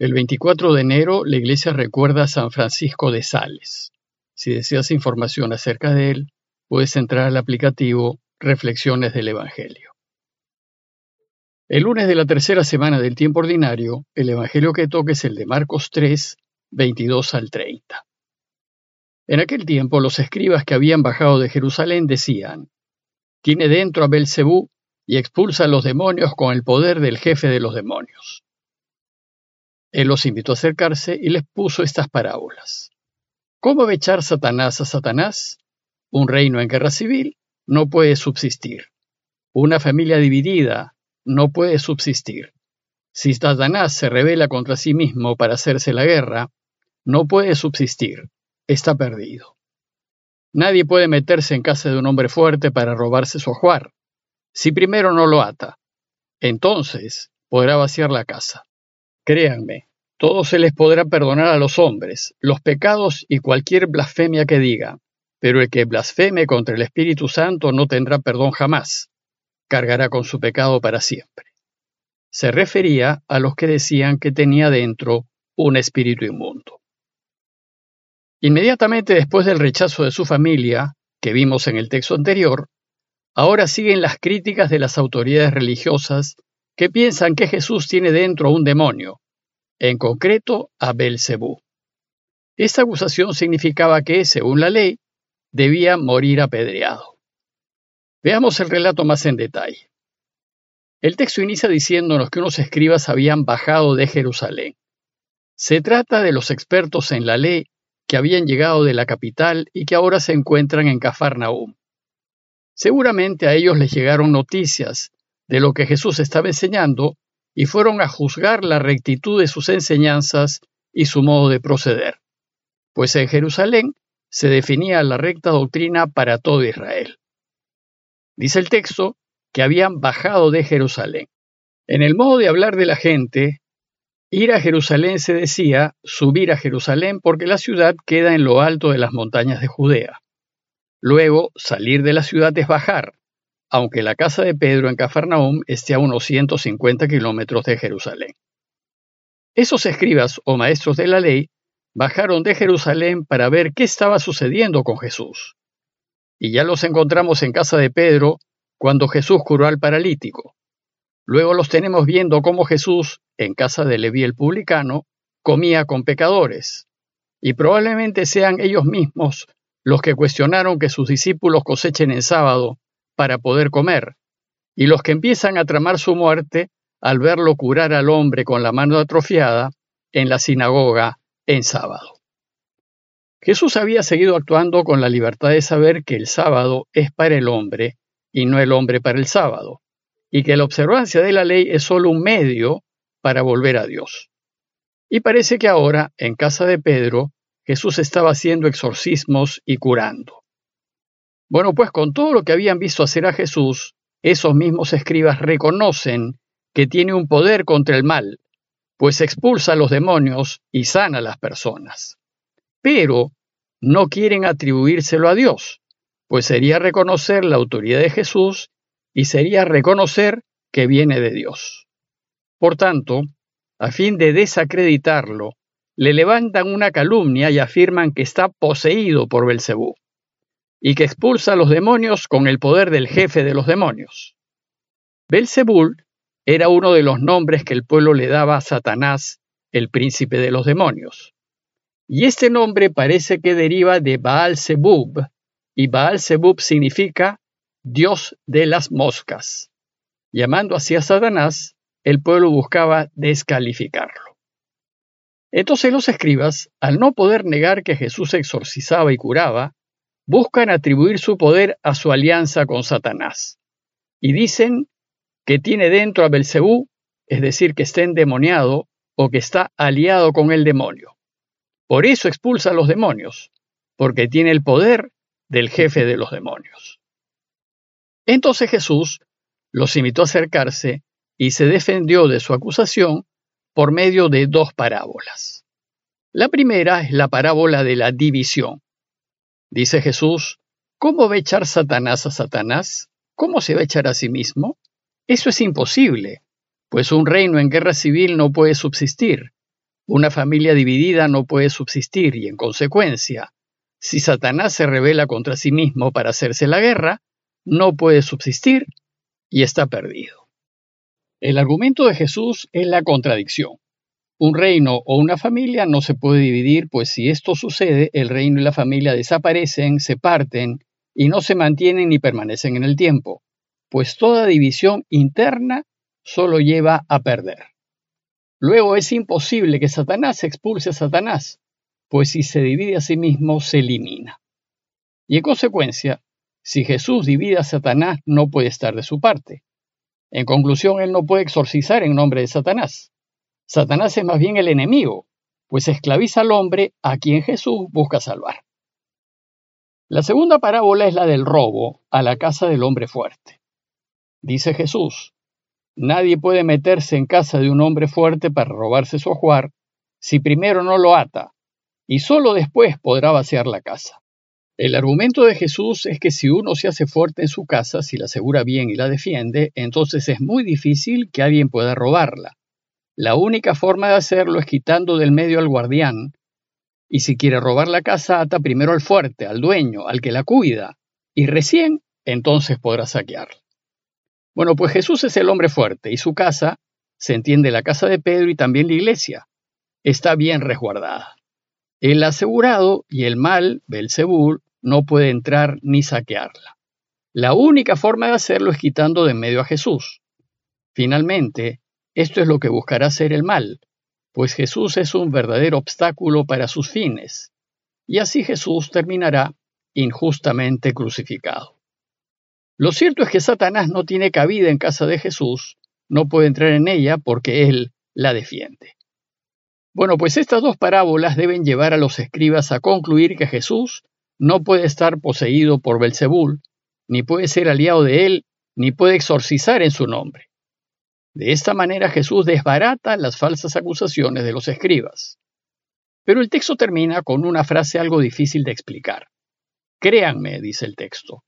El 24 de enero la iglesia recuerda a San Francisco de Sales. Si deseas información acerca de él, puedes entrar al aplicativo Reflexiones del Evangelio. El lunes de la tercera semana del tiempo ordinario, el Evangelio que toca es el de Marcos 3, 22 al 30. En aquel tiempo los escribas que habían bajado de Jerusalén decían, Tiene dentro a Belcebú y expulsa a los demonios con el poder del jefe de los demonios. Él los invitó a acercarse y les puso estas parábolas. ¿Cómo va echar Satanás a Satanás? Un reino en guerra civil no puede subsistir. Una familia dividida no puede subsistir. Si Satanás se revela contra sí mismo para hacerse la guerra, no puede subsistir. Está perdido. Nadie puede meterse en casa de un hombre fuerte para robarse su ajuar, si primero no lo ata. Entonces podrá vaciar la casa. Créanme, todo se les podrá perdonar a los hombres, los pecados y cualquier blasfemia que diga, pero el que blasfeme contra el Espíritu Santo no tendrá perdón jamás, cargará con su pecado para siempre. Se refería a los que decían que tenía dentro un espíritu inmundo. Inmediatamente después del rechazo de su familia, que vimos en el texto anterior, ahora siguen las críticas de las autoridades religiosas que piensan que Jesús tiene dentro un demonio, en concreto a Belcebú. Esta acusación significaba que, según la ley, debía morir apedreado. Veamos el relato más en detalle. El texto inicia diciéndonos que unos escribas habían bajado de Jerusalén. Se trata de los expertos en la ley que habían llegado de la capital y que ahora se encuentran en Cafarnaúm. Seguramente a ellos les llegaron noticias de lo que Jesús estaba enseñando y fueron a juzgar la rectitud de sus enseñanzas y su modo de proceder, pues en Jerusalén se definía la recta doctrina para todo Israel. Dice el texto que habían bajado de Jerusalén. En el modo de hablar de la gente, ir a Jerusalén se decía subir a Jerusalén porque la ciudad queda en lo alto de las montañas de Judea. Luego, salir de la ciudad es bajar, aunque la casa de Pedro en Cafarnaum esté a unos 150 kilómetros de Jerusalén. Esos escribas o maestros de la ley bajaron de Jerusalén para ver qué estaba sucediendo con Jesús. Y ya los encontramos en casa de Pedro cuando Jesús curó al paralítico. Luego los tenemos viendo cómo Jesús, en casa de Leví el publicano, comía con pecadores. Y probablemente sean ellos mismos los que cuestionaron que sus discípulos cosechen en sábado para poder comer, y los que empiezan a tramar su muerte al verlo curar al hombre con la mano atrofiada en la sinagoga en sábado. Jesús había seguido actuando con la libertad de saber que el sábado es para el hombre y no el hombre para el sábado, y que la observancia de la ley es solo un medio para volver a Dios. Y parece que ahora, en casa de Pedro, Jesús estaba haciendo exorcismos y curando. Bueno, pues con todo lo que habían visto hacer a Jesús, esos mismos escribas reconocen que tiene un poder contra el mal, pues expulsa a los demonios y sana a las personas. Pero no quieren atribuírselo a Dios, pues sería reconocer la autoridad de Jesús y sería reconocer que viene de Dios. Por tanto, a fin de desacreditarlo, le levantan una calumnia y afirman que está poseído por Belcebú y que expulsa a los demonios con el poder del jefe de los demonios. Belzebul era uno de los nombres que el pueblo le daba a Satanás, el príncipe de los demonios. Y este nombre parece que deriva de Baal Zebub, y Baal Zebub significa Dios de las moscas. Llamando así a Satanás, el pueblo buscaba descalificarlo. Entonces los escribas, al no poder negar que Jesús exorcizaba y curaba, buscan atribuir su poder a su alianza con Satanás. Y dicen que tiene dentro a Belcebú, es decir, que está endemoniado o que está aliado con el demonio. Por eso expulsa a los demonios, porque tiene el poder del jefe de los demonios. Entonces Jesús los invitó a acercarse y se defendió de su acusación por medio de dos parábolas. La primera es la parábola de la división. Dice Jesús, ¿cómo va a echar Satanás a Satanás? ¿Cómo se va a echar a sí mismo? Eso es imposible, pues un reino en guerra civil no puede subsistir. Una familia dividida no puede subsistir y, en consecuencia, si Satanás se revela contra sí mismo para hacerse la guerra, no puede subsistir y está perdido. El argumento de Jesús es la contradicción. Un reino o una familia no se puede dividir, pues si esto sucede, el reino y la familia desaparecen, se parten y no se mantienen ni permanecen en el tiempo, pues toda división interna solo lleva a perder. Luego es imposible que Satanás expulse a Satanás, pues si se divide a sí mismo, se elimina. Y en consecuencia, si Jesús divide a Satanás, no puede estar de su parte. En conclusión, él no puede exorcizar en nombre de Satanás. Satanás es más bien el enemigo, pues esclaviza al hombre a quien Jesús busca salvar. La segunda parábola es la del robo a la casa del hombre fuerte. Dice Jesús, Nadie puede meterse en casa de un hombre fuerte para robarse su ajuar si primero no lo ata, y solo después podrá vaciar la casa. El argumento de Jesús es que si uno se hace fuerte en su casa, si la asegura bien y la defiende, entonces es muy difícil que alguien pueda robarla. La única forma de hacerlo es quitando del medio al guardián, y si quiere robar la casa, ata primero al fuerte, al dueño, al que la cuida, y recién entonces podrá saquearla. Bueno, pues Jesús es el hombre fuerte y su casa, se entiende la casa de Pedro y también la iglesia, está bien resguardada. El asegurado y el mal, Belzebul, no puede entrar ni saquearla. La única forma de hacerlo es quitando de en medio a Jesús. Finalmente, esto es lo que buscará hacer el mal, pues Jesús es un verdadero obstáculo para sus fines, y así Jesús terminará injustamente crucificado. Lo cierto es que Satanás no tiene cabida en casa de Jesús, no puede entrar en ella porque él la defiende. Bueno, pues estas dos parábolas deben llevar a los escribas a concluir que Jesús no puede estar poseído por Belzebul, ni puede ser aliado de él, ni puede exorcizar en su nombre. De esta manera Jesús desbarata las falsas acusaciones de los escribas. Pero el texto termina con una frase algo difícil de explicar. Créanme, dice el texto,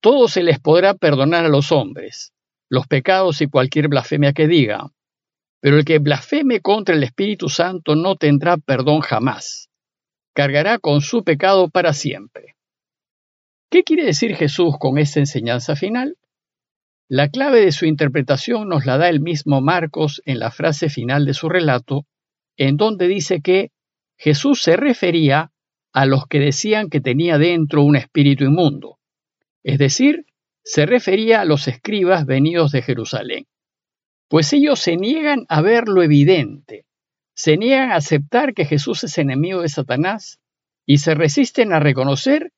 todo se les podrá perdonar a los hombres, los pecados y cualquier blasfemia que diga, pero el que blasfeme contra el Espíritu Santo no tendrá perdón jamás, cargará con su pecado para siempre. ¿Qué quiere decir Jesús con esta enseñanza final? La clave de su interpretación nos la da el mismo Marcos en la frase final de su relato, en donde dice que Jesús se refería a los que decían que tenía dentro un espíritu inmundo es decir, se refería a los escribas venidos de Jerusalén, pues ellos se niegan a ver lo evidente, se niegan a aceptar que Jesús es enemigo de Satanás y se resisten a reconocer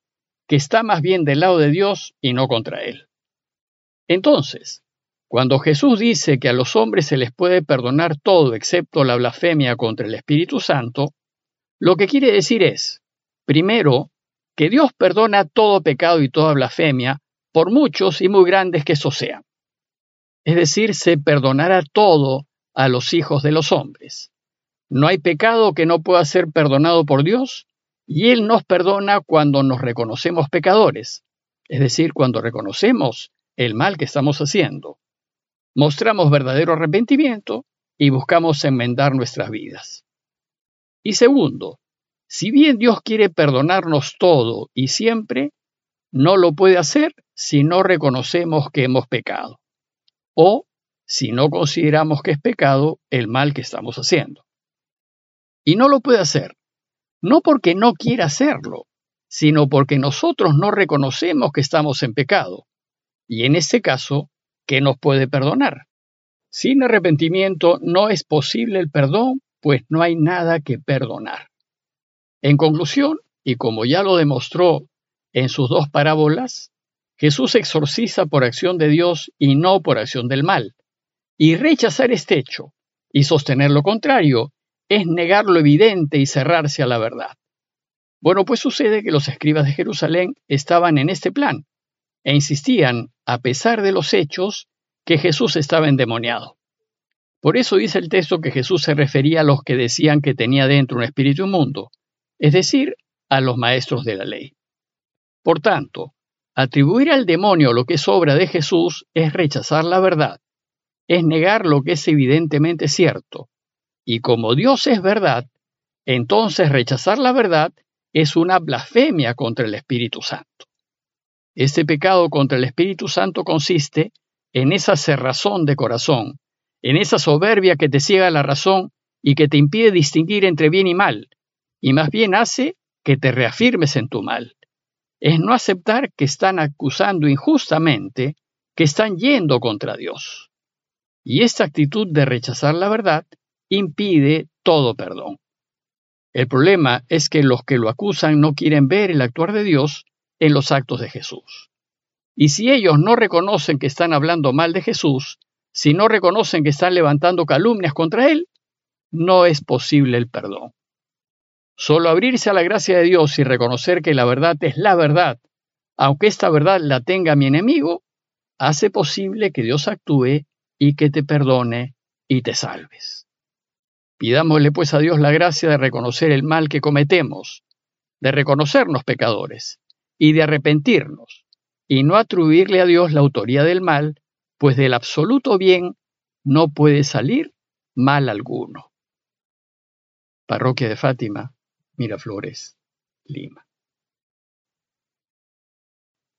que está más bien del lado de Dios y no contra él. Entonces, cuando Jesús dice que a los hombres se les puede perdonar todo excepto la blasfemia contra el Espíritu Santo, lo que quiere decir es, primero, que Dios perdona todo pecado y toda blasfemia, por muchos y muy grandes que eso sean. Es decir, se perdonará todo a los hijos de los hombres. No hay pecado que no pueda ser perdonado por Dios, y Él nos perdona cuando nos reconocemos pecadores, es decir, cuando reconocemos el mal que estamos haciendo. Mostramos verdadero arrepentimiento y buscamos enmendar nuestras vidas. Y segundo, si bien Dios quiere perdonarnos todo y siempre, no lo puede hacer si no reconocemos que hemos pecado o si no consideramos que es pecado el mal que estamos haciendo. Y no lo puede hacer, no porque no quiera hacerlo, sino porque nosotros no reconocemos que estamos en pecado. Y en ese caso, ¿qué nos puede perdonar? Sin arrepentimiento no es posible el perdón, pues no hay nada que perdonar. En conclusión, y como ya lo demostró en sus dos parábolas, Jesús exorciza por acción de Dios y no por acción del mal. Y rechazar este hecho y sostener lo contrario es negar lo evidente y cerrarse a la verdad. Bueno, pues sucede que los escribas de Jerusalén estaban en este plan e insistían, a pesar de los hechos, que Jesús estaba endemoniado. Por eso dice el texto que Jesús se refería a los que decían que tenía dentro un espíritu inmundo, es decir, a los maestros de la ley. Por tanto, atribuir al demonio lo que es obra de Jesús es rechazar la verdad, es negar lo que es evidentemente cierto, y como Dios es verdad, entonces rechazar la verdad es una blasfemia contra el Espíritu Santo. Este pecado contra el Espíritu Santo consiste en esa cerrazón de corazón, en esa soberbia que te ciega la razón y que te impide distinguir entre bien y mal, y más bien hace que te reafirmes en tu mal. Es no aceptar que están acusando injustamente, que están yendo contra Dios. Y esta actitud de rechazar la verdad impide todo perdón. El problema es que los que lo acusan no quieren ver el actuar de Dios en los actos de Jesús. Y si ellos no reconocen que están hablando mal de Jesús, si no reconocen que están levantando calumnias contra Él, no es posible el perdón. Solo abrirse a la gracia de Dios y reconocer que la verdad es la verdad, aunque esta verdad la tenga mi enemigo, hace posible que Dios actúe y que te perdone y te salves. Pidámosle pues a Dios la gracia de reconocer el mal que cometemos, de reconocernos pecadores y de arrepentirnos, y no atribuirle a Dios la autoría del mal, pues del absoluto bien no puede salir mal alguno. Parroquia de Fátima, Miraflores, Lima.